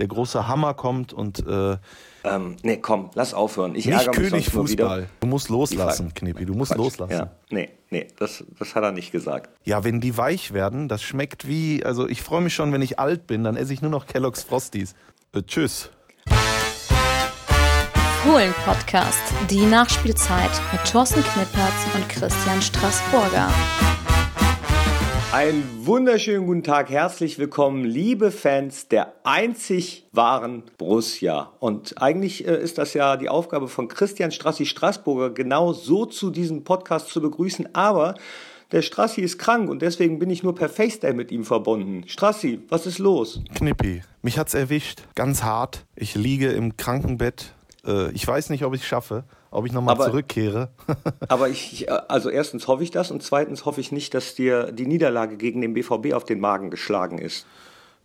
der große Hammer kommt und äh, ähm, nee, komm, lass aufhören. Ich nicht ärgere mich König Fußball. wieder. Du musst loslassen, Knippi, du musst Quatsch. loslassen. Ja, nee, nee, das, das hat er nicht gesagt. Ja, wenn die weich werden, das schmeckt wie, also ich freue mich schon, wenn ich alt bin, dann esse ich nur noch Kellogg's Frosties. Äh, tschüss. Fohlen-Podcast, die Nachspielzeit mit Thorsten Knippertz und Christian Straßburger. Einen wunderschönen guten Tag, herzlich willkommen, liebe Fans der einzig wahren Borussia. Und eigentlich äh, ist das ja die Aufgabe von Christian Strassi Straßburger, genau so zu diesem Podcast zu begrüßen. Aber der Strassi ist krank und deswegen bin ich nur per FaceTime mit ihm verbunden. Strassi, was ist los? Knippi, mich hat's erwischt, ganz hart. Ich liege im Krankenbett. Äh, ich weiß nicht, ob ich es schaffe, ob ich nochmal zurückkehre. Aber ich, ich, also erstens hoffe ich das und zweitens hoffe ich nicht, dass dir die Niederlage gegen den BVB auf den Magen geschlagen ist.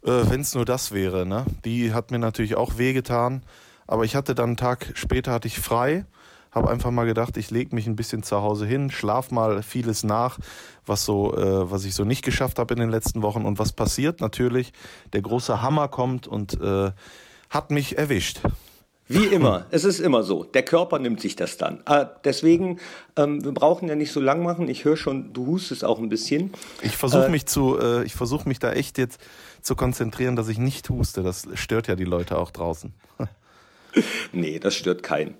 Äh, Wenn es nur das wäre, ne? Die hat mir natürlich auch wehgetan. Aber ich hatte dann einen Tag später hatte ich frei, habe einfach mal gedacht, ich lege mich ein bisschen zu Hause hin, schlaf mal vieles nach, was so, äh, was ich so nicht geschafft habe in den letzten Wochen. Und was passiert? Natürlich, der große Hammer kommt und äh, hat mich erwischt. Wie immer, es ist immer so. Der Körper nimmt sich das dann. Ah, deswegen, ähm, wir brauchen ja nicht so lang machen. Ich höre schon, du hustest auch ein bisschen. Ich versuche Äh, mich zu, äh, ich versuche mich da echt jetzt zu konzentrieren, dass ich nicht huste. Das stört ja die Leute auch draußen. Nee, das stört keinen,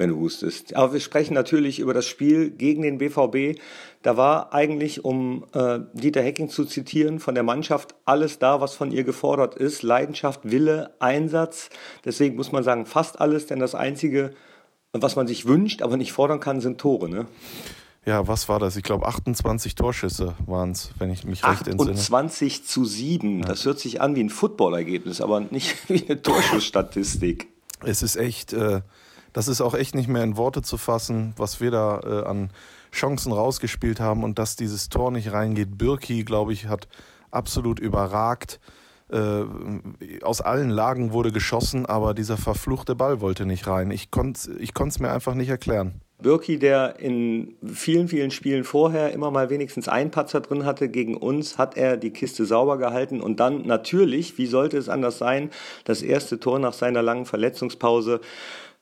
wenn du hustest. Aber wir sprechen natürlich über das Spiel gegen den BVB. Da war eigentlich, um äh, Dieter Hecking zu zitieren, von der Mannschaft alles da, was von ihr gefordert ist. Leidenschaft, Wille, Einsatz. Deswegen muss man sagen, fast alles, denn das Einzige, was man sich wünscht, aber nicht fordern kann, sind Tore. Ne? Ja, was war das? Ich glaube 28 Torschüsse waren es, wenn ich mich recht entsinne. 28 zu 7. Das hört sich an wie ein Footballergebnis, aber nicht wie eine Torschussstatistik. Es ist echt, äh, das ist auch echt nicht mehr in Worte zu fassen, was wir da äh, an Chancen rausgespielt haben und dass dieses Tor nicht reingeht. Birki, glaube ich, hat absolut überragt. Äh, aus allen Lagen wurde geschossen, aber dieser verfluchte Ball wollte nicht rein. Ich konnte es mir einfach nicht erklären. Birki, der in vielen, vielen Spielen vorher immer mal wenigstens einen Patzer drin hatte, gegen uns hat er die Kiste sauber gehalten und dann natürlich, wie sollte es anders sein, das erste Tor nach seiner langen Verletzungspause.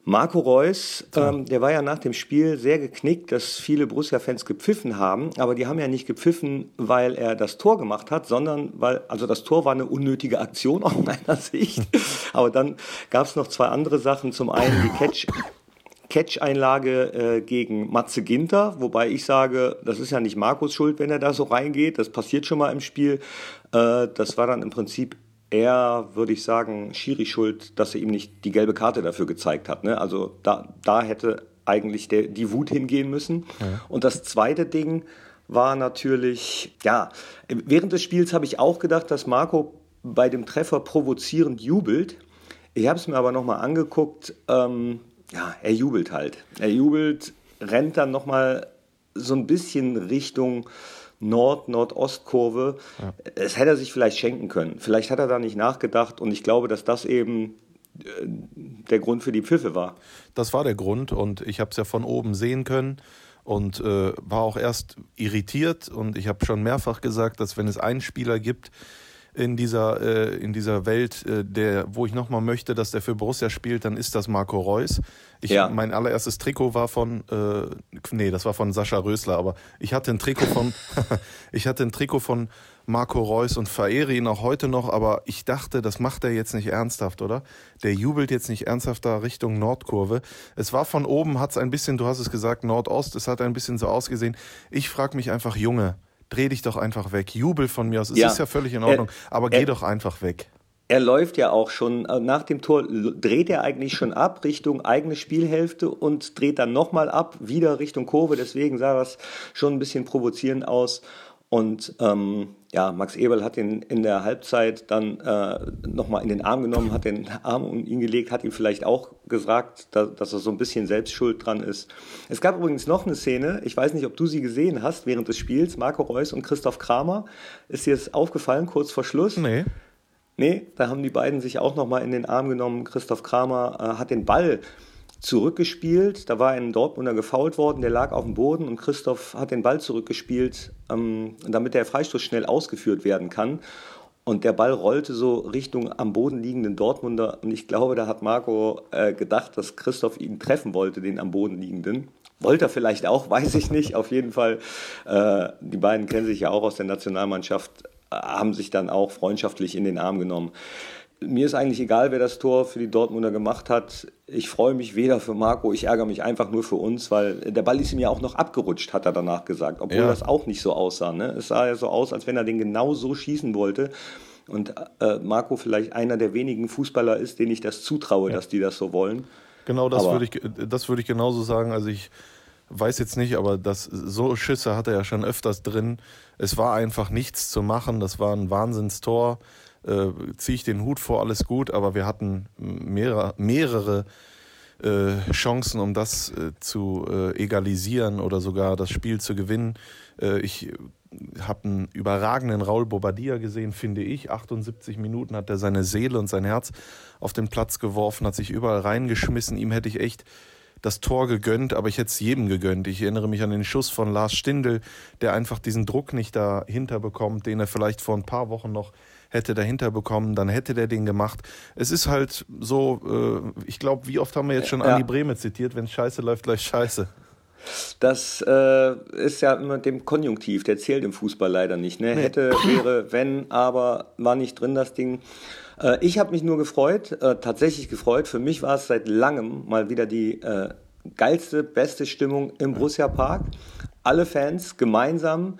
Marco Reus, ähm, der war ja nach dem Spiel sehr geknickt, dass viele Borussia-Fans gepfiffen haben, aber die haben ja nicht gepfiffen, weil er das Tor gemacht hat, sondern weil, also das Tor war eine unnötige Aktion aus meiner Sicht. Aber dann gab es noch zwei andere Sachen. Zum einen die Catch, Catch-Einlage äh, gegen Matze Ginter, wobei ich sage, das ist ja nicht Markus Schuld, wenn er da so reingeht. Das passiert schon mal im Spiel. Äh, das war dann im Prinzip eher, würde ich sagen, Schiri schuld, dass er ihm nicht die gelbe Karte dafür gezeigt hat. Ne? Also da, da hätte eigentlich der, die Wut hingehen müssen. Und das zweite Ding war natürlich, ja, während des Spiels habe ich auch gedacht, dass Marco bei dem Treffer provozierend jubelt. Ich habe es mir aber nochmal angeguckt. Ähm, ja, er jubelt halt. Er jubelt, rennt dann nochmal so ein bisschen Richtung Nord-Nordostkurve. Es hätte er sich vielleicht schenken können. Vielleicht hat er da nicht nachgedacht und ich glaube, dass das eben äh, der Grund für die Pfiffe war. Das war der Grund und ich habe es ja von oben sehen können und äh, war auch erst irritiert und ich habe schon mehrfach gesagt, dass wenn es einen Spieler gibt in dieser, äh, in dieser Welt, äh, der, wo ich nochmal möchte, dass der für Borussia spielt, dann ist das Marco Reus. Ich, Ja. Mein allererstes Trikot war von, äh, nee, das war von Sascha Rösler, aber ich hatte ein Trikot von, ich hatte ein Trikot von Marco Reus und verehre ihn auch heute noch, aber ich dachte, das macht er jetzt nicht ernsthaft, oder? Der jubelt jetzt nicht ernsthaft da Richtung Nordkurve. Es war von oben, hat es ein bisschen, du hast es gesagt, Nordost, es hat ein bisschen so ausgesehen. Ich frage mich einfach, Junge, dreh dich doch einfach weg. Jubel von mir aus. Es Ja. ist ja völlig in Ordnung, aber geh äh, doch einfach weg. Er läuft ja auch schon, äh, nach dem Tor dreht er eigentlich schon ab Richtung eigene Spielhälfte und dreht dann nochmal ab, wieder Richtung Kurve. Deswegen sah das schon ein bisschen provozierend aus. Und ähm, ja, Max Eberl hat ihn in der Halbzeit dann äh, nochmal in den Arm genommen, hat den Arm um ihn gelegt, hat ihm vielleicht auch gesagt, da, dass er so ein bisschen selbst schuld dran ist. Es gab übrigens noch eine Szene, ich weiß nicht, ob du sie gesehen hast während des Spiels, Marco Reus und Christoph Kramer. Ist dir das aufgefallen, kurz vor Schluss? Nee. Nee, da haben die beiden sich auch nochmal in den Arm genommen. Christoph Kramer äh, hat den Ball zurückgespielt. Da war ein Dortmunder gefault worden, der lag auf dem Boden und Christoph hat den Ball zurückgespielt, ähm, damit der Freistoß schnell ausgeführt werden kann. und der Ball rollte so Richtung am Boden liegenden Dortmunder. Und ich glaube, da hat Marco äh, gedacht, dass Christoph ihn treffen wollte, den am Boden liegenden. Wollte er vielleicht auch, weiß ich nicht. Auf jeden Fall, äh, die beiden kennen sich ja auch aus der Nationalmannschaft, äh, haben sich dann auch freundschaftlich in den Arm genommen. Mir ist eigentlich egal, wer das Tor für die Dortmunder gemacht hat. Ich freue mich weder für Marco, ich ärgere mich einfach nur für uns, weil der Ball ist ihm ja auch noch abgerutscht, hat er danach gesagt, obwohl ja. das auch nicht so aussah. Ne? Es sah ja so aus, als wenn er den genau so schießen wollte. Und äh, Marco vielleicht einer der wenigen Fußballer ist, denen ich das zutraue, ja. dass die das so wollen. Genau, das würde ich, das würde ich genauso sagen. Also ich weiß jetzt nicht, aber das, so Schüsse hat er ja schon öfters drin. Es war einfach nichts zu machen. Das war ein Wahnsinnstor äh, ziehe ich den Hut vor, alles gut, aber wir hatten mehrere, mehrere äh, Chancen, um das äh, zu äh, egalisieren oder sogar das Spiel zu gewinnen. Äh, ich habe einen überragenden Raul Bobadilla gesehen, finde ich. 78 Minuten hat er seine Seele und sein Herz auf den Platz geworfen, hat sich überall reingeschmissen. Ihm hätte ich echt das Tor gegönnt, aber ich hätte es jedem gegönnt. Ich erinnere mich an den Schuss von Lars Stindl, der einfach diesen Druck nicht dahinter bekommt, den er vielleicht vor ein paar Wochen noch hätte dahinter bekommen, dann hätte der den gemacht. Es ist halt so, äh, ich glaube, wie oft haben wir jetzt schon ja. Andi Breme zitiert, wenn scheiße läuft, läuft scheiße. Das äh, ist ja immer dem Konjunktiv, der zählt im Fußball leider nicht. Ne? Nee. Hätte, wäre, wenn, aber war nicht drin das Ding. Äh, ich habe mich nur gefreut, äh, tatsächlich gefreut. Für mich war es seit langem mal wieder die äh, geilste, beste Stimmung im Borussia Park. Alle Fans gemeinsam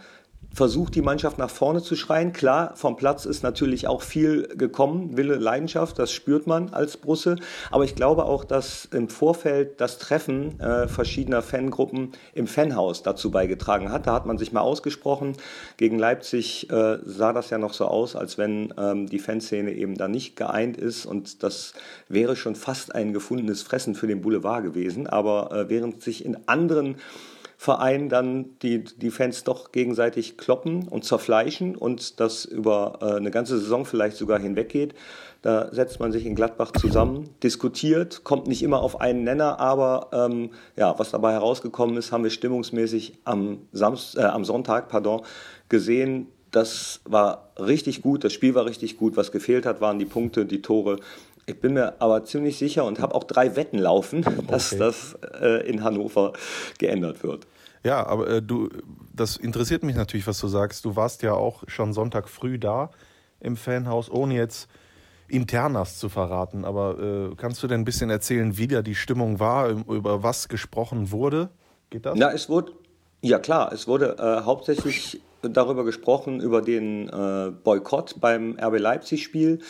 versucht die Mannschaft nach vorne zu schreien. Klar, vom Platz ist natürlich auch viel gekommen, Wille, Leidenschaft, das spürt man als Brusse. Aber ich glaube auch, dass im Vorfeld das Treffen äh, verschiedener Fangruppen im Fanhaus dazu beigetragen hat. Da hat man sich mal ausgesprochen. Gegen Leipzig äh, sah das ja noch so aus, als wenn ähm, die Fanszene eben da nicht geeint ist. Und das wäre schon fast ein gefundenes Fressen für den Boulevard gewesen. Aber äh, während sich in anderen Verein dann die, die Fans doch gegenseitig kloppen und zerfleischen und das über äh, eine ganze Saison vielleicht sogar hinweggeht. Da setzt man sich in Gladbach zusammen, diskutiert, kommt nicht immer auf einen Nenner, aber ähm, ja, was dabei herausgekommen ist, haben wir stimmungsmäßig am, Samst, äh, am Sonntag pardon, gesehen. Das war richtig gut, das Spiel war richtig gut. Was gefehlt hat, waren die Punkte, die Tore. Ich bin mir aber ziemlich sicher und habe auch drei Wetten laufen, dass okay. das äh, in Hannover geändert wird. Ja, aber äh, du, das interessiert mich natürlich, was du sagst. Du warst ja auch schon Sonntag früh da im Fanhaus, ohne jetzt Internas zu verraten. Aber äh, kannst du denn ein bisschen erzählen, wie da die Stimmung war, über was gesprochen wurde? Geht das? Ja, es wurde, ja klar, es wurde äh, hauptsächlich darüber gesprochen, über den äh, Boykott beim RB Leipzig-Spiel.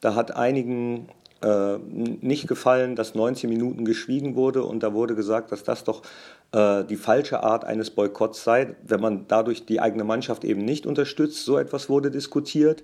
Da hat einigen äh, nicht gefallen, dass 19 Minuten geschwiegen wurde und da wurde gesagt, dass das doch äh, die falsche Art eines Boykotts sei, wenn man dadurch die eigene Mannschaft eben nicht unterstützt. So etwas wurde diskutiert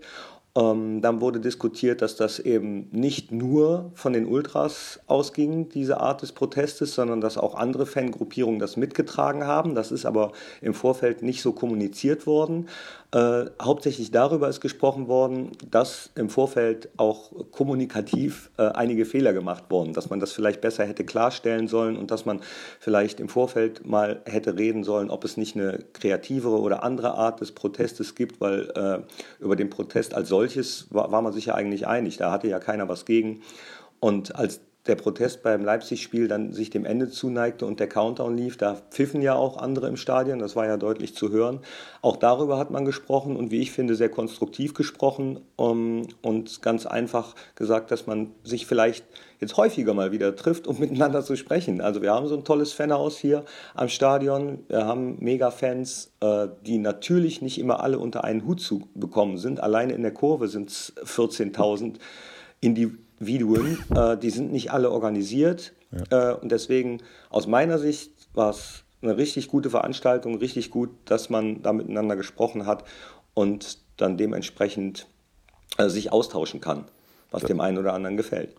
dann wurde diskutiert, dass das eben nicht nur von den Ultras ausging, diese Art des Protestes, sondern dass auch andere Fangruppierungen das mitgetragen haben. Das ist aber im Vorfeld nicht so kommuniziert worden. Äh, hauptsächlich darüber ist gesprochen worden, dass im Vorfeld auch kommunikativ äh, einige Fehler gemacht wurden, dass man das vielleicht besser hätte klarstellen sollen und dass man vielleicht im Vorfeld mal hätte reden sollen, ob es nicht eine kreativere oder andere Art des Protestes gibt, weil äh, über den Protest als solches war, war man sich ja eigentlich einig, da hatte ja keiner was gegen. Und als der Protest beim Leipzig-Spiel dann sich dem Ende zuneigte und der Countdown lief. Da pfiffen ja auch andere im Stadion, das war ja deutlich zu hören. Auch darüber hat man gesprochen und wie ich finde, sehr konstruktiv gesprochen um, und ganz einfach gesagt, dass man sich vielleicht jetzt häufiger mal wieder trifft, um miteinander zu sprechen. Also wir haben so ein tolles Fanhaus hier am Stadion, wir haben Mega-Fans, äh, die natürlich nicht immer alle unter einen Hut zu bekommen sind. Alleine in der Kurve sind es 14.000 Individuen Individuen, äh, die sind nicht alle organisiert. Ja. Äh, und deswegen, aus meiner Sicht, war es eine richtig gute Veranstaltung, richtig gut, dass man da miteinander gesprochen hat und dann dementsprechend äh, sich austauschen kann, was das, dem einen oder anderen gefällt.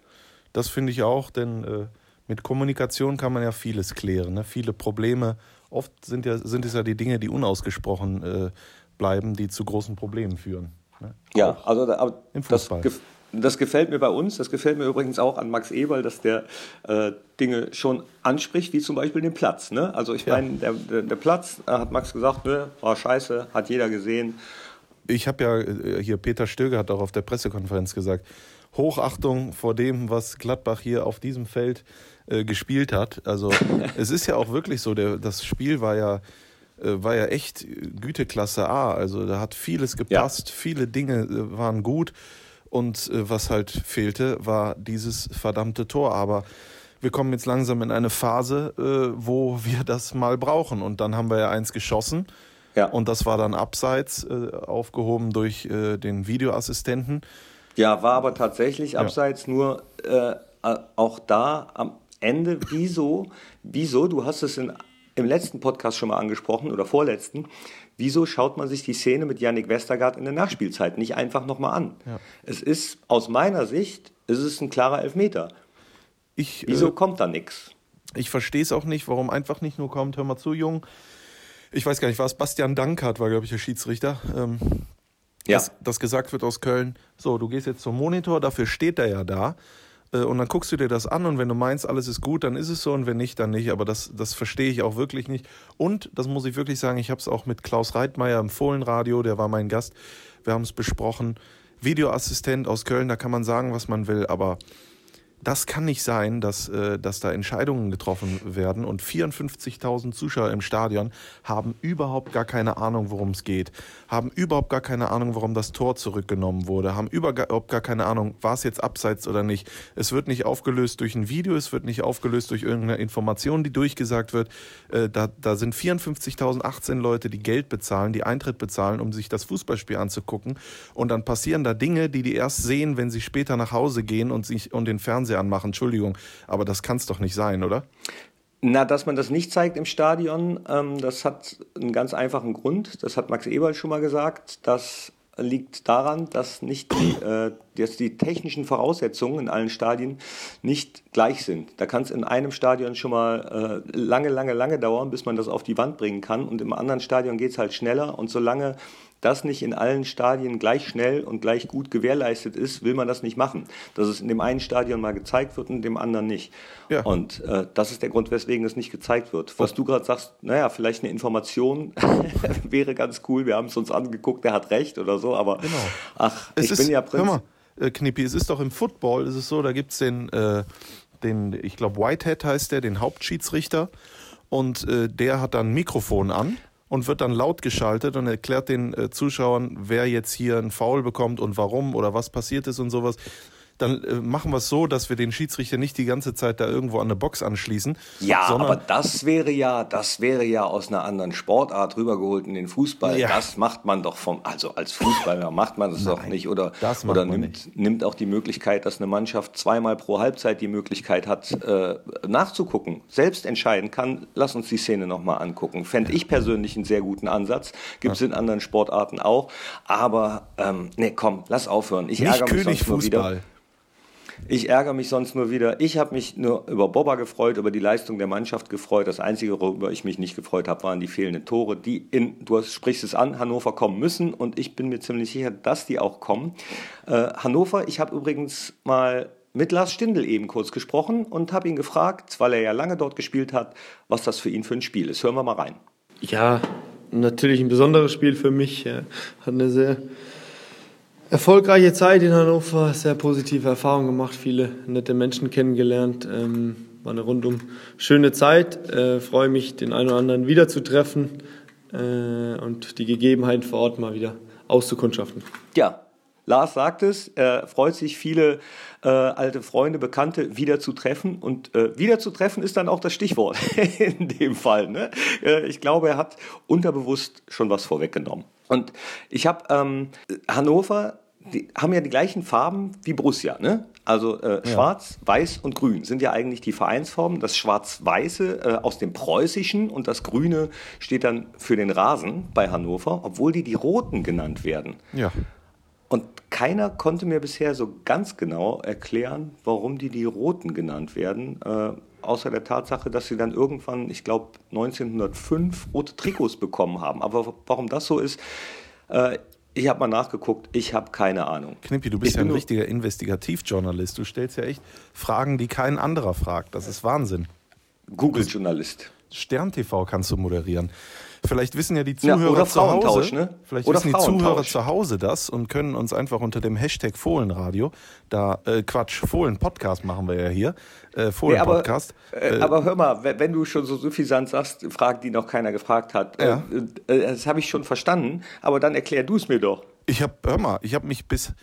Das finde ich auch, denn äh, mit Kommunikation kann man ja vieles klären. Ne? Viele Probleme, oft sind, ja, sind es ja die Dinge, die unausgesprochen äh, bleiben, die zu großen Problemen führen. Ne? Ja, also aber im Fußball. Das, das gefällt mir bei uns, das gefällt mir übrigens auch an Max Eberl, dass der äh, Dinge schon anspricht, wie zum Beispiel den Platz. Ne? Also ich ja. meine, der, der, der, Platz, äh, hat Max gesagt, ne, war scheiße, hat jeder gesehen. ich habe ja äh, hier, Peter Stöger hat auch auf der Pressekonferenz gesagt, Hochachtung vor dem, was Gladbach hier auf diesem Feld äh, gespielt hat. Also es ist ja auch wirklich so, der, das Spiel war ja, äh, war ja echt Güteklasse A. Also da hat vieles gepasst, ja. viele Dinge äh, waren gut. Und äh, was halt fehlte, war dieses verdammte Tor. Aber wir kommen jetzt langsam in eine Phase, äh, wo wir das mal brauchen. Und dann haben wir ja eins geschossen. Ja. Und das war dann abseits, äh, aufgehoben durch äh, den Videoassistenten. Ja, war aber tatsächlich abseits, ja. nur äh, auch da am Ende, wieso, wieso, du hast es in, im letzten Podcast schon mal angesprochen oder vorletzten, wieso schaut man sich die Szene mit Yannick Westergaard in der Nachspielzeit nicht einfach nochmal an? Ja. Es ist aus meiner Sicht, es ist ein klarer Elfmeter. Ich, wieso äh, kommt da nichts? Ich verstehe es auch nicht, warum einfach nicht nur kommt, hör mal zu, Jung. Ich weiß gar nicht, was Bastian Dankert war, glaube ich, der Schiedsrichter. Ähm, ja. dass, dass gesagt wird aus Köln, so, du gehst jetzt zum Monitor, dafür steht er ja da. Äh, und dann guckst du dir das an und wenn du meinst, alles ist gut, dann ist es so und wenn nicht, dann nicht. Aber das, das verstehe ich auch wirklich nicht. Und, das muss ich wirklich sagen, ich habe es auch mit Klaus Reitmeier im Fohlenradio, der war mein Gast. Wir haben es besprochen. Videoassistent aus Köln, da kann man sagen, was man will, aber das kann nicht sein, dass, äh, dass da Entscheidungen getroffen werden und 54.000 Zuschauer im Stadion haben überhaupt gar keine Ahnung, worum es geht, haben überhaupt gar keine Ahnung, warum das Tor zurückgenommen wurde, haben überhaupt gar keine Ahnung, war es jetzt abseits oder nicht. Es wird nicht aufgelöst durch ein Video, es wird nicht aufgelöst durch irgendeine Information, die durchgesagt wird. Äh, da, da sind 54.018 Leute, die Geld bezahlen, die Eintritt bezahlen, um sich das Fußballspiel anzugucken. Und dann passieren da Dinge, die die erst sehen, wenn sie später nach Hause gehen und sich und den Fernseher Fernseher anmachen, Entschuldigung, aber das kann es doch nicht sein, oder? Na, dass man das nicht zeigt im Stadion, ähm, das hat einen ganz einfachen Grund. Das hat Max Eberl schon mal gesagt. Das liegt daran, dass nicht die, äh, dass die technischen Voraussetzungen in allen Stadien nicht gleich sind. Da kann es in einem Stadion schon mal äh, lange, lange, lange dauern, bis man das auf die Wand bringen kann. Und im anderen Stadion geht es halt schneller. Und solange das nicht in allen Stadien gleich schnell und gleich gut gewährleistet ist, will man das nicht machen. Dass es in dem einen Stadion mal gezeigt wird und in dem anderen nicht. Ja. Und äh, das ist der Grund, weswegen es nicht gezeigt wird. Was du gerade sagst, naja, vielleicht eine Information wäre ganz cool. Wir haben es uns angeguckt, der hat recht oder so, aber genau. ach, es ich ist, bin ja Prinz. Hör mal, äh, Knippi, es ist doch im Football, ist es so, da gibt es den, äh, den, ich glaube, Whitehead heißt der, den Hauptschiedsrichter. Und äh, der hat dann ein Mikrofon an und wird dann laut geschaltet und erklärt den äh, Zuschauern, wer jetzt hier einen Foul bekommt und warum oder was passiert ist und sowas dann äh, machen wir es so, dass wir den Schiedsrichter nicht die ganze Zeit da irgendwo an eine Box anschließen. Ja, aber das wäre ja, das wäre ja aus einer anderen Sportart rübergeholt in den Fußball. Ja. Das macht man doch vom, also als Fußballer macht man das Nein, doch nicht oder, oder nimmt, nicht. nimmt auch die Möglichkeit, dass eine Mannschaft zweimal pro Halbzeit die Möglichkeit hat, äh, nachzugucken, selbst entscheiden kann. Lass uns die Szene nochmal angucken. Fände ich persönlich einen sehr guten Ansatz. Gibt es in anderen Sportarten auch. Aber ähm, nee, komm, lass aufhören. Ich nicht ärgere mich König sonst Fußball. wieder. Ich ärgere mich sonst nur wieder. Ich habe mich nur über Boba gefreut, über die Leistung der Mannschaft gefreut. Das Einzige, worüber ich mich nicht gefreut habe, waren die fehlenden Tore, die in, du sprichst es an, Hannover kommen müssen. Und ich bin mir ziemlich sicher, dass die auch kommen. Äh, Hannover, ich habe übrigens mal mit Lars Stindl eben kurz gesprochen und habe ihn gefragt, weil er ja lange dort gespielt hat, was das für ihn für ein Spiel ist. Hören wir mal rein. Ja, natürlich ein besonderes Spiel für mich. Hat eine sehr erfolgreiche Zeit in Hannover, sehr positive Erfahrungen gemacht, viele nette Menschen kennengelernt. Ähm, war eine rundum schöne Zeit. Äh, freue mich, den einen oder anderen wiederzutreffen äh, und die Gegebenheiten vor Ort mal wieder auszukundschaften. Ja, Lars sagt es, er freut sich, viele äh, alte Freunde, Bekannte wieder zu treffen. Und äh, wieder zu treffen ist dann auch das Stichwort in dem Fall. Ne? Äh, ich glaube, er hat unterbewusst schon was vorweggenommen. Und ich habe ähm, Hannover die haben ja die gleichen Farben wie Borussia, ne? Also äh, ja. Schwarz, Weiß und Grün sind ja eigentlich die Vereinsformen. Das Schwarz-Weiße äh, aus dem Preußischen und das Grüne steht dann für den Rasen bei Hannover, obwohl die die Roten genannt werden. Ja. Und keiner konnte mir bisher so ganz genau erklären, warum die die Roten genannt werden. Äh, außer der Tatsache, dass sie dann irgendwann, ich glaube 1905, rote Trikots bekommen haben. Aber warum das so ist, äh, ich habe mal nachgeguckt, ich habe keine Ahnung. Knippi, du bist ich ja ein richtiger Investigativjournalist. Du stellst ja echt Fragen, die kein anderer fragt. Das ist Wahnsinn. Google-Journalist. Stern TV kannst du moderieren. Vielleicht wissen ja die Zuhörer ja, zu Hause, ne? vielleicht oder wissen die Zuhörer zu Hause das und können uns einfach unter dem Hashtag Fohlenradio, da äh, Quatsch, Fohlen Podcast machen wir ja hier, äh, Podcast. Nee, aber, äh, aber, hör mal, wenn du schon so suffisant sagst, Fragen, die noch keiner gefragt hat, ja. Äh, äh, das habe ich schon verstanden, aber dann erklär du es mir doch. Ich habe, hör mal, ich habe mich bis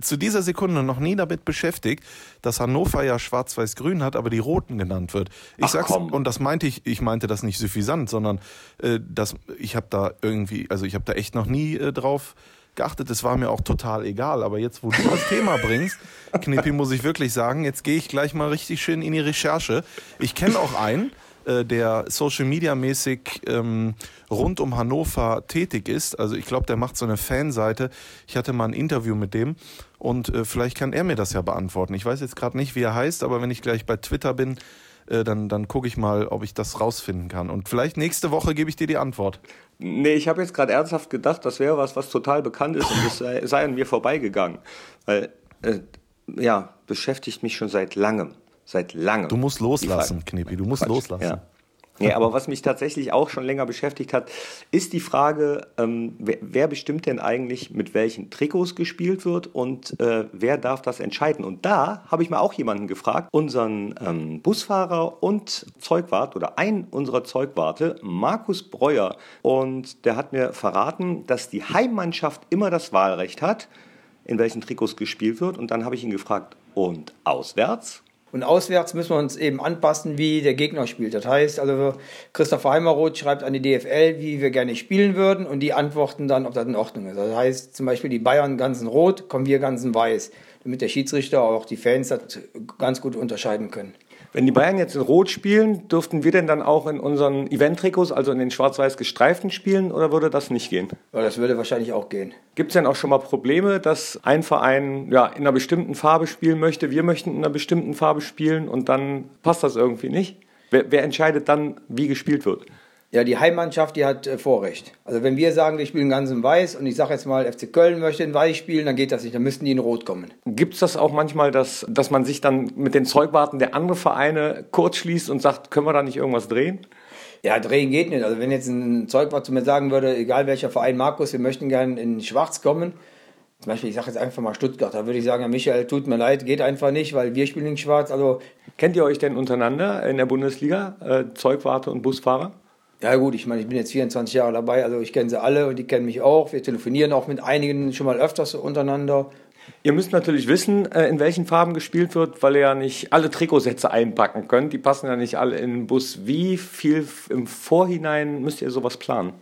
zu dieser Sekunde noch nie damit beschäftigt, dass Hannover ja schwarz-weiß-grün hat, aber die Roten genannt wird. Ich Ach, sag's, komm. und das meinte ich, ich meinte das nicht suffisant, sondern äh, das, ich habe da irgendwie, also ich habe da echt noch nie äh, drauf geachtet. Es war mir auch total egal. Aber jetzt, wo du das Thema bringst, Knippi, muss ich wirklich sagen, jetzt gehe ich gleich mal richtig schön in die Recherche. Ich kenne auch einen, äh, der Social Media mäßig ähm, rund um Hannover tätig ist. Also ich glaube, der macht so eine Fanseite. Ich hatte mal ein Interview mit dem und äh, vielleicht kann er mir das ja beantworten. Ich weiß jetzt gerade nicht, wie er heißt, aber wenn ich gleich bei Twitter bin, äh, dann, dann gucke ich mal, ob ich das rausfinden kann. Und vielleicht nächste Woche gebe ich dir die Antwort. Nee, ich habe jetzt gerade ernsthaft gedacht, das wäre was, was total bekannt ist und das sei, sei an mir vorbeigegangen. Weil, äh, ja, beschäftigt mich schon seit langem seit langem. Du musst loslassen, Knepi, du musst Quatsch. loslassen. Ja. Nee, aber was mich tatsächlich auch schon länger beschäftigt hat, ist die Frage, ähm, wer, wer, bestimmt denn eigentlich, mit welchen Trikots gespielt wird und äh, wer darf das entscheiden? Und da habe ich mal auch jemanden gefragt, unseren ähm, Busfahrer und Zeugwart oder einen unserer Zeugwarte, Markus Breuer. Und der hat mir verraten, dass die Heimmannschaft immer das Wahlrecht hat, in welchen Trikots gespielt wird. Und dann habe ich ihn gefragt, und auswärts? Und auswärts müssen wir uns eben anpassen, wie der Gegner spielt. Das heißt, also Christopher Heimeroth schreibt an die DFL, wie wir gerne spielen würden, und die antworten dann, ob das in Ordnung ist. Das heißt, zum Beispiel die Bayern ganz in Rot, kommen wir ganz in Weiß, damit der Schiedsrichter, auch die Fans das ganz gut unterscheiden können. Wenn die Bayern jetzt in Rot spielen, dürften wir denn dann auch in unseren Event-Trikots, also in den schwarz-weiß gestreiften spielen, oder würde das nicht gehen? Ja, das würde wahrscheinlich auch gehen. Gibt es denn auch schon mal Probleme, dass ein Verein ja, in einer bestimmten Farbe spielen möchte, wir möchten in einer bestimmten Farbe spielen und dann passt das irgendwie nicht? Wer, wer entscheidet dann, wie gespielt wird? Ja, die Heimmannschaft, die hat äh, Vorrecht. Also wenn wir sagen, wir spielen ganz in Weiß und ich sage jetzt mal, FC Köln möchte in Weiß spielen, dann geht das nicht, dann müssten die in Rot kommen. Gibt es das auch manchmal, dass, dass man sich dann mit den Zeugwarten der anderen Vereine kurz schließt und sagt, können wir da nicht irgendwas drehen? Ja, drehen geht nicht. Also wenn jetzt ein Zeugwart zu mir sagen würde, egal welcher Verein, Markus, wir möchten gerne in Schwarz kommen, zum Beispiel, ich sage jetzt einfach mal Stuttgart, da würde ich sagen, ja, Michael, tut mir leid, geht einfach nicht, weil wir spielen in Schwarz. Also Kennt ihr euch denn untereinander in der Bundesliga, äh, Zeugwarte und Busfahrer? Ja gut, ich meine, ich bin jetzt 24 Jahre dabei, also ich kenne sie alle und die kennen mich auch. Wir telefonieren auch mit einigen schon mal öfters untereinander. Ihr müsst natürlich wissen, äh, in welchen Farben gespielt wird, weil ihr ja nicht alle Trikotsätze einpacken könnt. Die passen ja nicht alle in den Bus. Wie viel im Vorhinein müsst ihr sowas planen?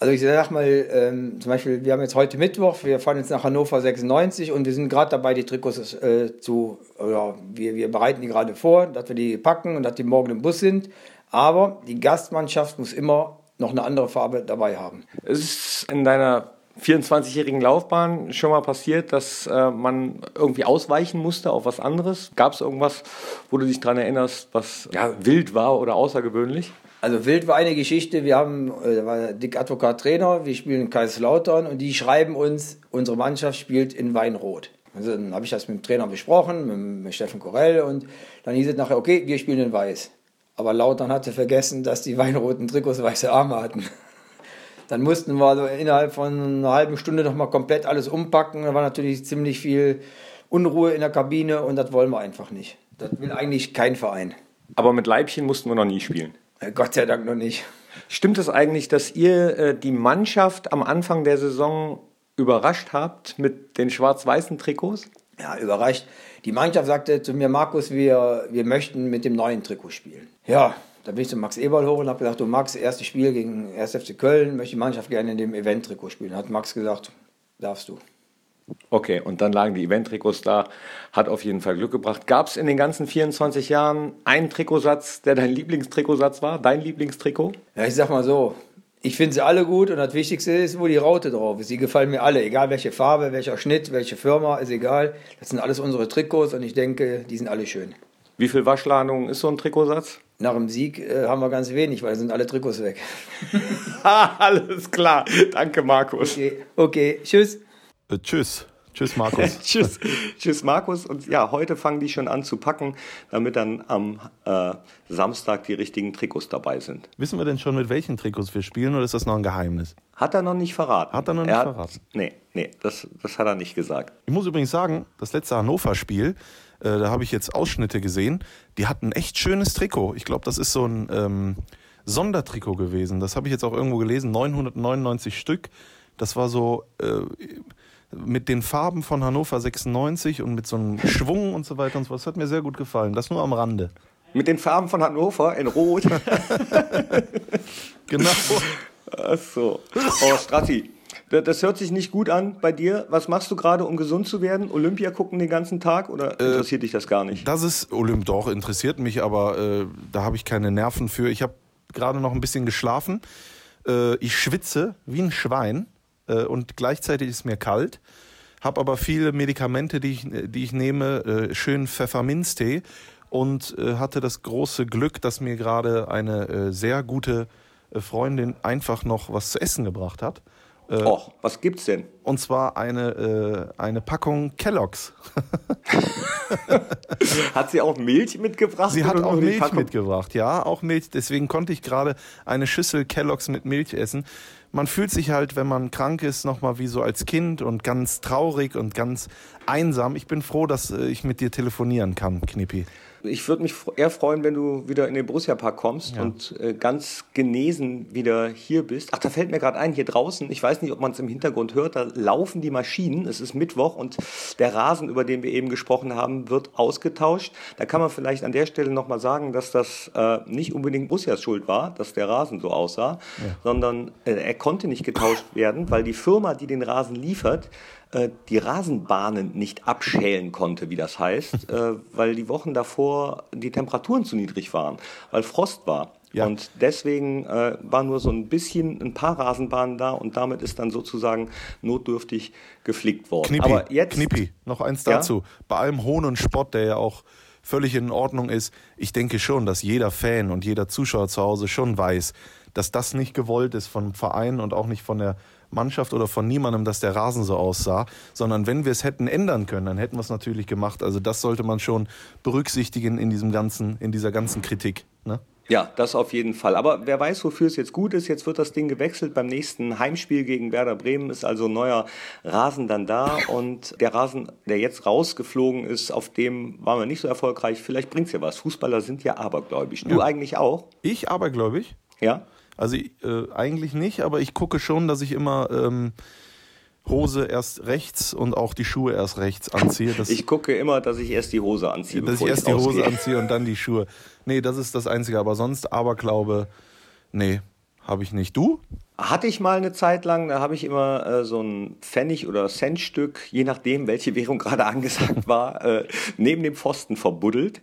Also ich sag mal, ähm, zum Beispiel, wir haben jetzt heute Mittwoch, wir fahren jetzt nach Hannover 96 und wir sind gerade dabei, die Trikots äh, zu, oder wir, wir bereiten die gerade vor, dass wir die packen und dass die morgen im Bus sind. Aber die Gastmannschaft muss immer noch eine andere Farbe dabei haben. Es ist in deiner 24-jährigen Laufbahn schon mal passiert, dass äh, man irgendwie ausweichen musste auf was anderes? Gab es irgendwas, wo du dich daran erinnerst, was ja, wild war oder außergewöhnlich? Also wild war eine Geschichte, wir haben, äh, da war Dick Advokat Trainer, wir spielen in Kaiserslautern und die schreiben uns, unsere Mannschaft spielt in Weinrot. Also dann habe ich das mit dem Trainer besprochen, mit, mit Steffen Korell und dann hieß es nachher, okay, wir spielen in Weiß. Aber Lautern hatte vergessen, dass die weinroten Trikots weiße Arme hatten. Dann mussten wir also innerhalb von einer halben Stunde nochmal komplett alles umpacken. Da war natürlich ziemlich viel Unruhe in der Kabine und das wollen wir einfach nicht. Das will eigentlich kein Verein. Aber mit Leibchen mussten wir noch nie spielen. Äh, Gott sei Dank noch nicht. Stimmt es eigentlich, dass ihr äh, die Mannschaft am Anfang der Saison überrascht habt mit den schwarz-weißen Trikots? Ja, überrascht. Die Mannschaft sagte zu mir, Markus, wir, wir möchten mit dem neuen Trikot spielen. Ja, da bin ich zu Max Eberl hoch und habe gesagt, du Max, erstes Spiel gegen 1. FC Köln, möchte die Mannschaft gerne in dem Event-Trikot spielen. Hat Max gesagt, darfst du. Okay, und dann lagen die Event-Trikots da, hat auf jeden Fall Glück gebracht. Gab es in den ganzen 24 Jahren einen Trikotsatz, der dein Lieblingstrikotsatz war, dein Lieblingstrikot? Ja, ich sag mal so, ich finde sie alle gut und das Wichtigste ist, wo die Raute drauf ist. Sie gefallen mir alle, egal welche Farbe, welcher Schnitt, welche Firma, ist egal. Das sind alles unsere Trikots und ich denke, die sind alle schön. Wie viel Waschladung ist so ein Trikotsatz? Nach dem Sieg äh, haben wir ganz wenig, weil sind alle Trikots weg. Alles klar. Danke, Markus. Okay, okay. tschüss. Äh, tschüss. Tschüss, Markus. tschüss, tschüss, Markus. Und ja, heute fangen die schon an zu packen, damit dann am äh, Samstag die richtigen Trikots dabei sind. Wissen wir denn schon, mit welchen Trikots wir spielen oder ist das noch ein Geheimnis? Hat er noch nicht verraten. Hat er noch nicht er verraten? Nee, nee, das, das hat er nicht gesagt. Ich muss übrigens sagen, das letzte Hannover-Spiel, äh, da habe ich jetzt Ausschnitte gesehen, die hatten ein echt schönes Trikot. Ich glaube, das ist so ein ähm, Sondertrikot gewesen. Das habe ich jetzt auch irgendwo gelesen, 999 Stück. Das war so äh, mit den Farben von Hannover 96 und mit so einem Schwung und so weiter und so. Das hat mir sehr gut gefallen. Das nur am Rande. Mit den Farben von Hannover in Rot. Genau. Ach so. Oh, Strati. Das hört sich nicht gut an bei dir. Was machst du gerade, um gesund zu werden? Olympia gucken den ganzen Tag oder Äh, interessiert dich das gar nicht? Das ist Olymp doch, interessiert mich, aber äh, da habe ich keine Nerven für. Ich habe gerade noch ein bisschen geschlafen. Äh, ich schwitze wie ein Schwein äh, und gleichzeitig ist mir kalt. Habe aber viele Medikamente, die ich, die ich nehme, äh, schön Pfefferminztee und äh, hatte das große Glück, dass mir gerade eine äh, sehr gute äh, Freundin einfach noch was zu essen gebracht hat. Äh, Och, was gibt's denn? Und zwar eine, äh, eine Packung Kelloggs. Hat sie auch Milch mitgebracht? Sie hat auch Milch Packung? mitgebracht, ja, auch Milch. Deswegen konnte ich gerade eine Schüssel Kelloggs mit Milch essen. Man fühlt sich halt, wenn man krank ist, nochmal wie so als Kind und ganz traurig und ganz einsam. Ich bin froh, dass äh, ich mit dir telefonieren kann, Knippi. Ich würde mich eher freuen, wenn du wieder in den Borussia-Park kommst und äh, ganz genesen wieder hier bist. Ach, da fällt mir gerade ein, hier draußen, ich weiß nicht, ob man es im Hintergrund hört, da laufen die Maschinen. Es ist Mittwoch und der Rasen, über den wir eben gesprochen haben, wird ausgetauscht. Da kann man vielleicht an der Stelle nochmal sagen, dass das äh, nicht unbedingt Borussias Schuld war, dass der Rasen so aussah, sondern äh, er konnte nicht getauscht werden, weil die Firma, die den Rasen liefert, äh, die Rasenbahnen nicht abschälen konnte, wie das heißt, äh, weil die Wochen davor die Temperaturen zu niedrig waren, weil Frost war. Ja. Und deswegen äh, war nur so ein bisschen ein paar Rasenbahnen da und damit ist dann sozusagen notdürftig geflickt worden. Knippi, Aber jetzt, Knippi, noch eins Ja? dazu. Bei allem Hohn und Spott, der ja auch völlig in Ordnung ist, ich denke schon, dass jeder Fan und jeder Zuschauer zu Hause schon weiß, dass das nicht gewollt ist vom Verein und auch nicht von der Mannschaft oder von niemandem, dass der Rasen so aussah, sondern wenn wir es hätten ändern können, dann hätten wir es natürlich gemacht. Also das sollte man schon berücksichtigen in diesem ganzen, in dieser ganzen Kritik. Ne? Ja, das auf jeden Fall. Aber wer weiß, wofür es jetzt gut ist. Jetzt wird das Ding gewechselt. Beim nächsten Heimspiel gegen Werder Bremen ist also ein neuer Rasen dann da. Und der Rasen, der jetzt rausgeflogen ist, auf dem waren wir nicht so erfolgreich. Vielleicht bringt's ja was. Fußballer sind ja abergläubisch. Du eigentlich auch? Ich abergläubig? Ja? Also äh, eigentlich nicht, aber ich gucke schon, dass ich immer ähm, Hose erst rechts und auch die Schuhe erst rechts anziehe. Ich gucke immer, dass ich erst die Hose anziehe. dass ich erst die Hose rausgehe. anziehe und dann die Schuhe. Nee, das ist das Einzige. Aber sonst Aberglaube, nee, habe ich nicht. Du? Hatte ich mal eine Zeit lang, da habe ich immer äh, so ein Pfennig- oder Centstück, je nachdem, welche Währung gerade angesagt war, äh, neben dem Pfosten verbuddelt.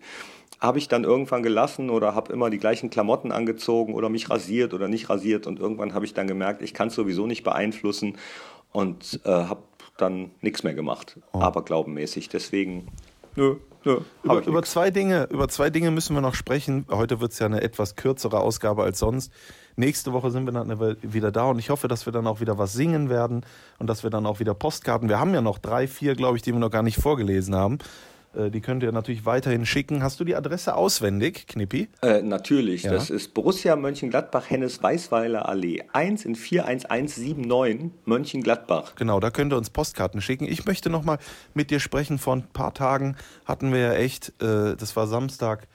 Habe ich dann irgendwann gelassen oder habe immer die gleichen Klamotten angezogen oder mich rasiert oder nicht rasiert. Und irgendwann habe ich dann gemerkt, ich kann es sowieso nicht beeinflussen und äh, habe dann nichts mehr gemacht, aberglaubenmäßig. Deswegen, nö, nö, Über, ich über, zwei Dinge, über zwei Dinge müssen wir noch sprechen. Heute wird es ja eine etwas kürzere Ausgabe als sonst. Nächste Woche sind wir dann wieder da und ich hoffe, dass wir dann auch wieder was singen werden und dass wir dann auch wieder Postkarten. Wir haben ja noch drei, vier, glaube ich, die wir noch gar nicht vorgelesen haben. Äh, Die könnt ihr natürlich weiterhin schicken. Hast du die Adresse auswendig, Knippi? Äh, natürlich, Ja. das ist Borussia Mönchengladbach, Hennes Weißweiler Allee 1 in 41179 Mönchengladbach. Genau, da könnt ihr uns Postkarten schicken. Ich möchte noch mal mit dir sprechen. Vor ein paar Tagen hatten wir ja echt, äh, das war Samstag,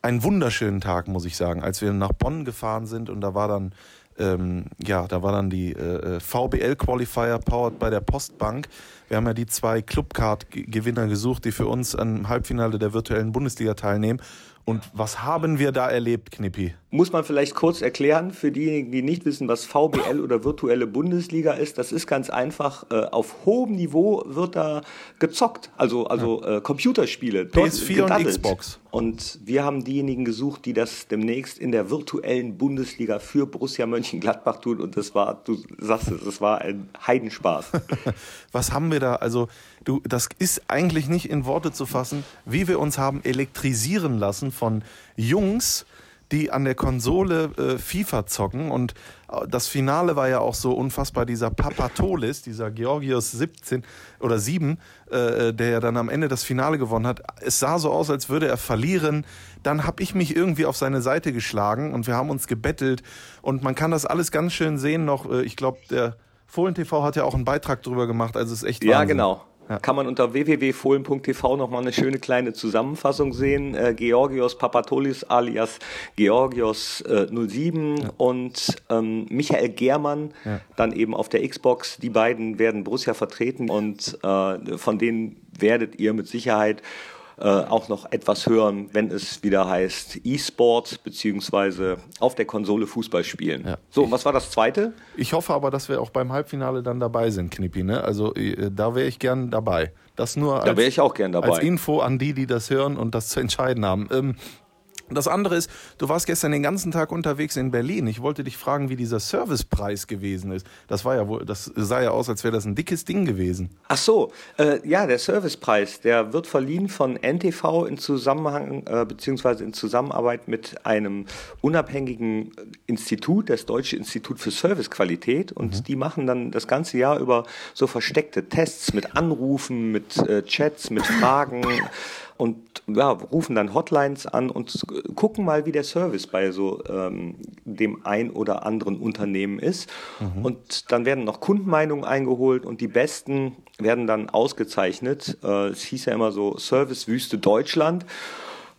einen wunderschönen Tag, muss ich sagen, als wir nach Bonn gefahren sind und da war dann, ähm, ja, da war dann die äh, VBL Qualifier powered bei der Postbank. Wir haben ja die zwei Clubcard-Gewinner gesucht, die für uns am Halbfinale der virtuellen Bundesliga teilnehmen. Und was haben wir da erlebt, Knippi? Muss man vielleicht kurz erklären für diejenigen, die nicht wissen, was VBL oder virtuelle Bundesliga ist. Das ist ganz einfach, äh, auf hohem Niveau wird da gezockt, also, also äh, Computerspiele. Dort PS4 und gedaddelt. Xbox. Und wir haben diejenigen gesucht, die das demnächst in der virtuellen Bundesliga für Borussia Mönchengladbach tun. Und das war, du sagst es, das war ein Heidenspaß. Was haben wir da? Also, du, das ist eigentlich nicht in Worte zu fassen, wie wir uns haben elektrisieren lassen von Jungs, die an der Konsole äh, FIFA zocken und äh, das Finale war ja auch so unfassbar, dieser Papatolis, dieser Georgios 17 oder 7, äh, der ja dann am Ende das Finale gewonnen hat. Es sah so aus, als würde er verlieren. Dann habe ich mich irgendwie auf seine Seite geschlagen und wir haben uns gebettelt und man kann das alles ganz schön sehen noch. Äh, ich glaube, der Fohlen TV hat ja auch einen Beitrag drüber gemacht, also es ist echt Ja, Wahnsinn. genau. Ja. Kann man unter www.fohlen.tv nochmal eine schöne kleine Zusammenfassung sehen. Äh, Georgios Papatolis alias Georgios äh, 07 und ähm, Michael Germann Ja. dann eben auf der Xbox. Die beiden werden Borussia vertreten und äh, von denen werdet ihr mit Sicherheit auch noch etwas hören, wenn es wieder heißt E-Sport beziehungsweise auf der Konsole Fußball spielen. Ja. So, und was war das zweite? Ich hoffe aber, dass wir auch beim Halbfinale dann dabei sind, Knippi. Ne? Also äh, da wäre ich gern dabei. Das nur Da als, wäre ich auch gern dabei. als Info an die, die das hören und das zu entscheiden haben. Ähm, das andere ist, du warst gestern den ganzen Tag unterwegs in Berlin. Ich wollte dich fragen, wie dieser Servicepreis gewesen ist. Das war ja wohl, das sah ja aus, als wäre das ein dickes Ding gewesen. Ach so, äh, ja, der Servicepreis, der wird verliehen von NTV in Zusammenhang äh, beziehungsweise in Zusammenarbeit mit einem unabhängigen Institut, das Deutsche Institut für Servicequalität, und die machen dann das ganze Jahr über so versteckte Tests mit Anrufen, mit äh, Chats, mit Fragen und ja, rufen dann Hotlines an und gucken mal, wie der Service bei so ähm, dem ein oder anderen Unternehmen ist. Und dann werden noch Kundenmeinungen eingeholt und die besten werden dann ausgezeichnet. Äh, es hieß ja immer so Servicewüste Deutschland.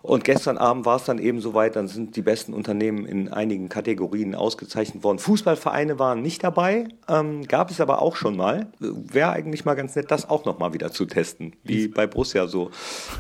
Und gestern Abend war es dann eben soweit, dann sind die besten Unternehmen in einigen Kategorien ausgezeichnet worden. Fußballvereine waren nicht dabei, ähm, gab es aber auch schon mal. Wäre eigentlich mal ganz nett, das auch nochmal wieder zu testen, wie bei Borussia so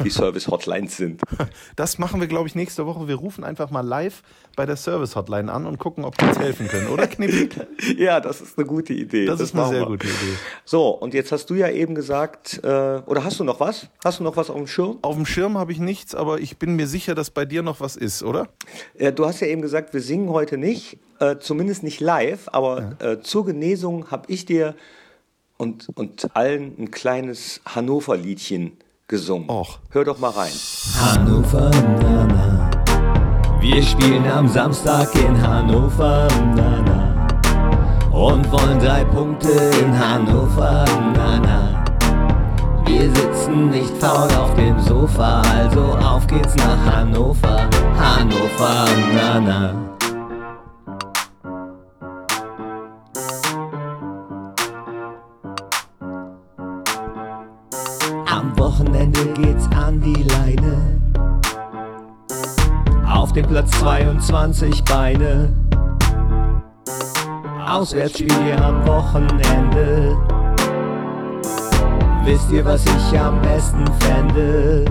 die Service-Hotlines sind. Das machen wir, glaube ich, nächste Woche. Wir rufen einfach mal live bei der Service-Hotline an und gucken, ob die uns helfen können, oder Knippi? ja, das ist eine gute Idee. Das ist eine sehr wir. gute Idee. So, und jetzt hast du ja eben gesagt, äh, oder hast du noch was? Hast du noch was auf dem Schirm? Auf dem Schirm habe ich nichts, aber ich bin mir sicher, dass bei dir noch was ist, oder? Äh, du hast ja eben gesagt, wir singen heute nicht, äh, zumindest nicht live, aber äh, zur Genesung habe ich dir und, und allen ein kleines Hannover-Liedchen gesungen. Och. Hör doch mal rein. Hannover, na, na. Wir spielen am Samstag in Hannover, na, na. Und wollen drei Punkte in Hannover, na, na. Sitzen nicht faul auf dem Sofa, also auf geht's nach Hannover, Hannover, na, na. Am Wochenende geht's an die Leine. Auf dem Platz 22 Beine. Auswärts spielt ihr am Wochenende. Wisst ihr, was ich am besten fände?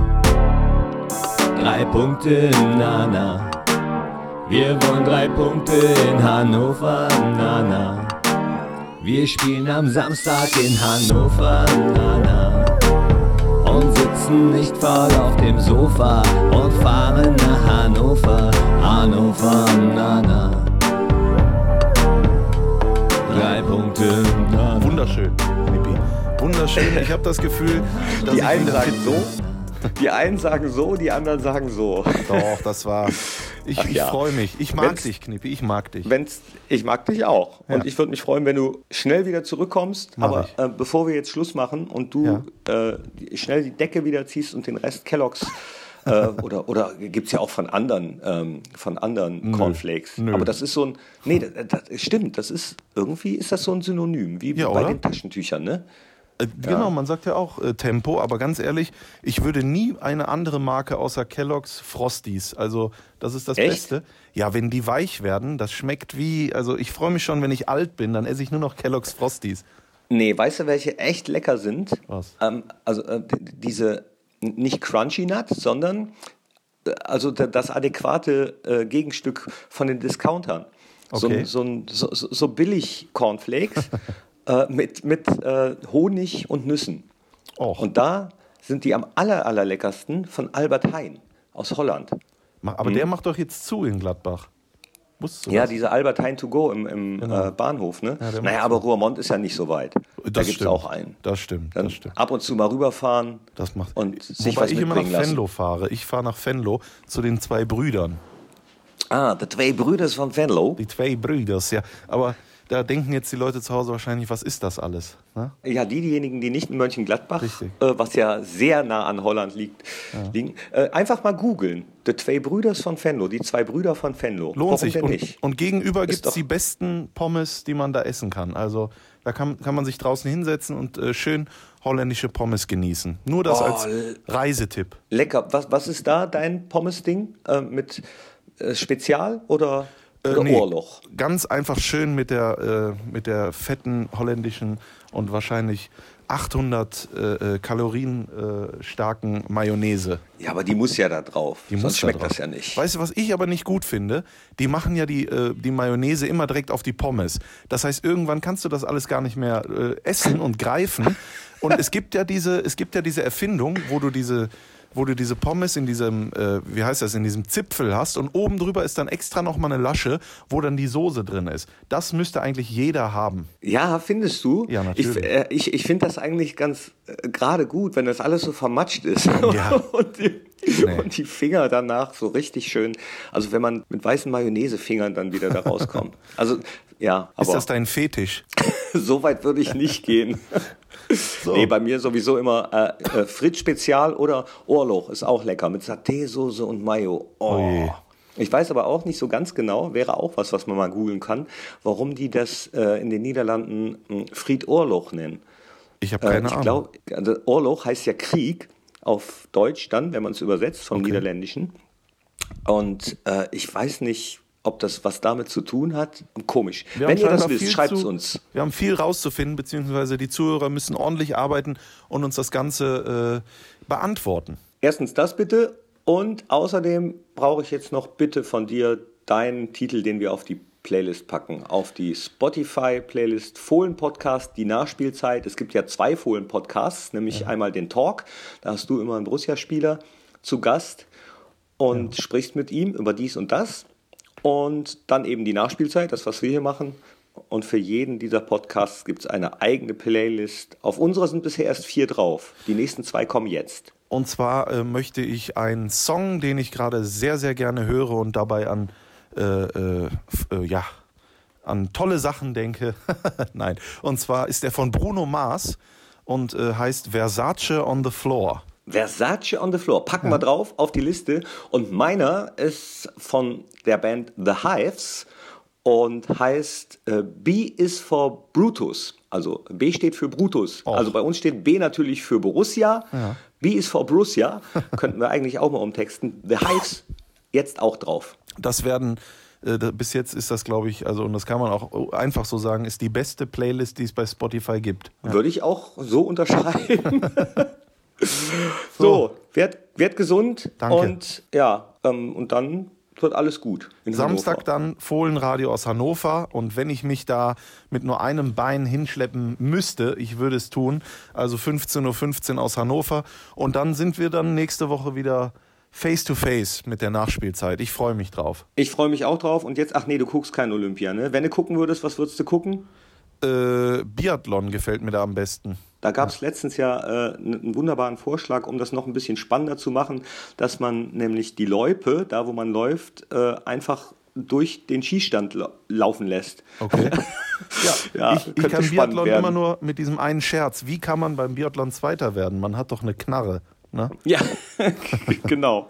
Drei Punkte, na na. Wir wollen drei Punkte in Hannover, na na. Wir spielen am Samstag in Hannover, na na. Und sitzen nicht faul auf dem Sofa und fahren nach Hannover, Hannover, na na. Drei Punkte, na na. Wunderschön. Wunderschön. Ich habe das Gefühl, dass Die einen sagen so, die einen sagen so, die anderen sagen so. Doch, das war. Ich, ich ja. freue mich. Ich mag Wenn's- dich, Knippi. Ich mag dich. Wenn's, ich mag dich auch. Und Ja. ich würde mich freuen, wenn du schnell wieder zurückkommst. Mach Aber äh, bevor wir jetzt Schluss machen und du äh, die- schnell die Decke wieder ziehst und den Rest Kelloggs äh, oder, oder gibt es ja auch von anderen, ähm, von anderen Cornflakes. Nö. Aber das ist so ein. Nee, das, das stimmt, das ist irgendwie ist das so ein Synonym, wie Ja, bei oder? den Taschentüchern, ne? Äh, Genau, man sagt ja auch äh, Tempo, aber ganz ehrlich, ich würde nie eine andere Marke außer Kellogg's Frosties. Also, das ist das Echt? Beste. Ja, wenn die weich werden, das schmeckt wie. Also, ich freue mich schon, wenn ich alt bin, dann esse ich nur noch Kellogg's Frosties. Nee, weißt du, welche echt lecker sind? Was? Ähm, also äh, diese nicht Crunchy Nut, sondern äh, also das adäquate äh, Gegenstück von den Discountern. Okay. So, so, so so billig Cornflakes äh, mit, mit äh, Honig und Nüssen. Och. Und da sind die am aller, allerleckersten von Albert Hein aus Holland. Aber der macht doch jetzt zu in Gladbach. Wusstest du Ja, das? diese Albert Hein to go im, im äh, Bahnhof. Ne? Ja, naja, aber Ruhrmont ist ja nicht so weit. da Das gibt es auch einen. Das stimmt, Dann das stimmt. ab und zu mal rüberfahren Das macht. und sich Wobei was ich immer nach lassen. Venlo fahre. Ich fahre nach Venlo zu den zwei Brüdern. Ah, de twee broeders van Venlo. Die zwei Brüders, ja. Aber da denken jetzt die Leute zu Hause wahrscheinlich, was ist das alles? Ne? Ja, die, diejenigen, die nicht in Mönchengladbach, äh, was ja sehr nah an Holland liegt, liegen, äh, einfach mal googeln. De twee broeders van Venlo, die zwei Brüder von Venlo. Lohnt Warum sich. Und, nicht? und gegenüber gibt es die besten Pommes, die man da essen kann. Also da kann, kann man sich draußen hinsetzen und äh, schön holländische Pommes genießen. Nur das Oh, als Reisetipp. Lecker. Was, was ist da dein Pommes-Ding? Äh, mit äh, Spezial oder, oder nee, Ohrloch? Ganz einfach schön mit der, äh, mit der fetten holländischen und wahrscheinlich 800 äh, äh, Kalorien äh, starken Mayonnaise. Ja, aber die muss ja da drauf. Die Sonst muss da schmeckt drauf. das ja nicht. Weißt du, was ich aber nicht gut finde? Die machen ja die, äh, die Mayonnaise immer direkt auf die Pommes. Das heißt, irgendwann kannst du das alles gar nicht mehr äh, essen und greifen. Und es gibt ja diese, es gibt ja diese Erfindung, wo du diese wo du diese Pommes in diesem, äh, wie heißt das, in diesem Zipfel hast und oben drüber ist dann extra nochmal eine Lasche, wo dann die Soße drin ist. Das müsste eigentlich jeder haben. Ja, findest du? Ja, natürlich. Ich, äh, ich, ich finde das eigentlich ganz äh, gerade gut, wenn das alles so vermatscht ist. Ja. und, die, Nee. und die Finger danach so richtig schön. Also wenn man mit weißen Mayonnaise-Fingern dann wieder da rauskommt. Also ja, Ist aber das dein Fetisch? so weit würde ich nicht gehen. So. Nee, bei mir sowieso immer äh, äh, Fritz Spezial oder Ohrloch ist auch lecker mit Saté-Soße und Mayo. Oh. Oh. Ich weiß aber auch nicht so ganz genau, wäre auch was, was man mal googeln kann, warum die das äh, in den Niederlanden mh, Fried Ohrloch nennen. Ich habe Äh, keine ich Ahnung. glaube, also Ohrloch heißt ja Krieg auf Deutsch dann, wenn man es übersetzt vom Niederländischen. Und äh, ich weiß nicht, ob das was damit zu tun hat. Komisch. Wir wenn ihr das wisst, schreibt es uns. Wir haben viel rauszufinden, beziehungsweise die Zuhörer müssen ordentlich arbeiten und uns das Ganze äh, beantworten. Erstens das bitte und außerdem brauche ich jetzt noch bitte von dir deinen Titel, den wir auf die Playlist packen, auf die Spotify-Playlist Fohlen-Podcast, die Nachspielzeit. Es gibt ja zwei Fohlen-Podcasts, nämlich einmal den Talk, da hast du immer einen Borussia-Spieler zu Gast und sprichst mit ihm über dies und das und dann eben die Nachspielzeit, das, was wir hier machen. Und für jeden dieser Podcasts gibt es eine eigene Playlist. Auf unserer sind bisher erst vier drauf. Die nächsten zwei kommen jetzt. Und zwar äh, möchte ich einen Song, den ich gerade sehr, sehr gerne höre und dabei an, äh, äh, äh, ja, an tolle Sachen denke. Nein. Und zwar ist der von Bruno Mars und äh, heißt Versace on the Floor. Versace on the Floor. Packen wir drauf auf die Liste. Und meiner ist von der Band The Hives und heißt äh, B is for Brutus. Also B steht für Brutus. Och. Also bei uns steht B natürlich für Borussia. B is for Borussia. Könnten wir eigentlich auch mal umtexten. The Hives jetzt auch drauf. Das werden, äh, bis jetzt ist das, glaube ich, also, und das kann man auch einfach so sagen, ist die beste Playlist, die es bei Spotify gibt. Würde ich auch so unterschreiben. so, werd, werd gesund Danke. und ja, ähm, und dann wird alles gut. Samstag Hannover. dann Fohlenradio aus Hannover und wenn ich mich da mit nur einem Bein hinschleppen müsste, ich würde es tun. Also 15.15 Uhr aus Hannover und dann sind wir dann nächste Woche wieder face to face mit der Nachspielzeit. Ich freue mich drauf. Ich freue mich auch drauf und jetzt, ach nee, du guckst kein Olympia, ne? Wenn du gucken würdest, was würdest du gucken? Äh, Biathlon gefällt mir da am besten. Da gab es letztens ja äh, einen wunderbaren Vorschlag, um das noch ein bisschen spannender zu machen, dass man nämlich die Loipe, da wo man läuft, äh, einfach durch den la laufen lässt. Okay. Ja, Ja, ich, ich kann Biathlon werden. immer nur mit diesem einen Scherz. Wie kann man beim Biathlon Zweiter werden? Man hat doch eine Knarre. Ne? Ja, genau.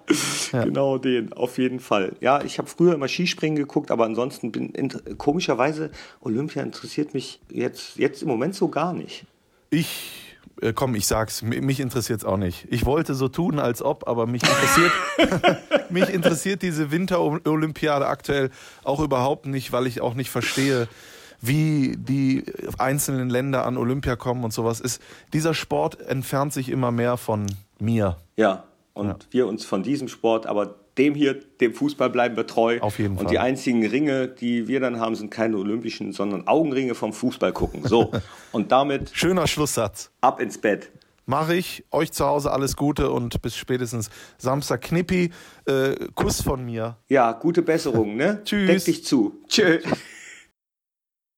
Genau den, auf jeden Fall. Ja, ich habe früher immer Skispringen geguckt, aber ansonsten bin int- komischerweise Olympia interessiert mich jetzt, jetzt im Moment so gar nicht. Ich, äh, komm, ich sag's, mich interessiert es auch nicht. Ich wollte so tun, als ob, aber mich interessiert, mich interessiert diese Winterolympiade aktuell auch überhaupt nicht, weil ich auch nicht verstehe, wie die einzelnen Länder an Olympia kommen und sowas. Ist, dieser Sport entfernt sich immer mehr von mir. Ja, und wir uns von diesem Sport, aber dem hier, dem Fußball bleiben wir treu. Auf jeden und Fall. die einzigen Ringe, die wir dann haben, sind keine olympischen, sondern Augenringe vom Fußball gucken. So, und damit Schöner Schlusssatz. ab ins Bett. Mache ich. Euch zu Hause alles Gute und bis spätestens Samstag. Knippi, äh, Kuss von mir. Ja, gute Besserung, ne? Tschüss. Deck dich zu. Tschö.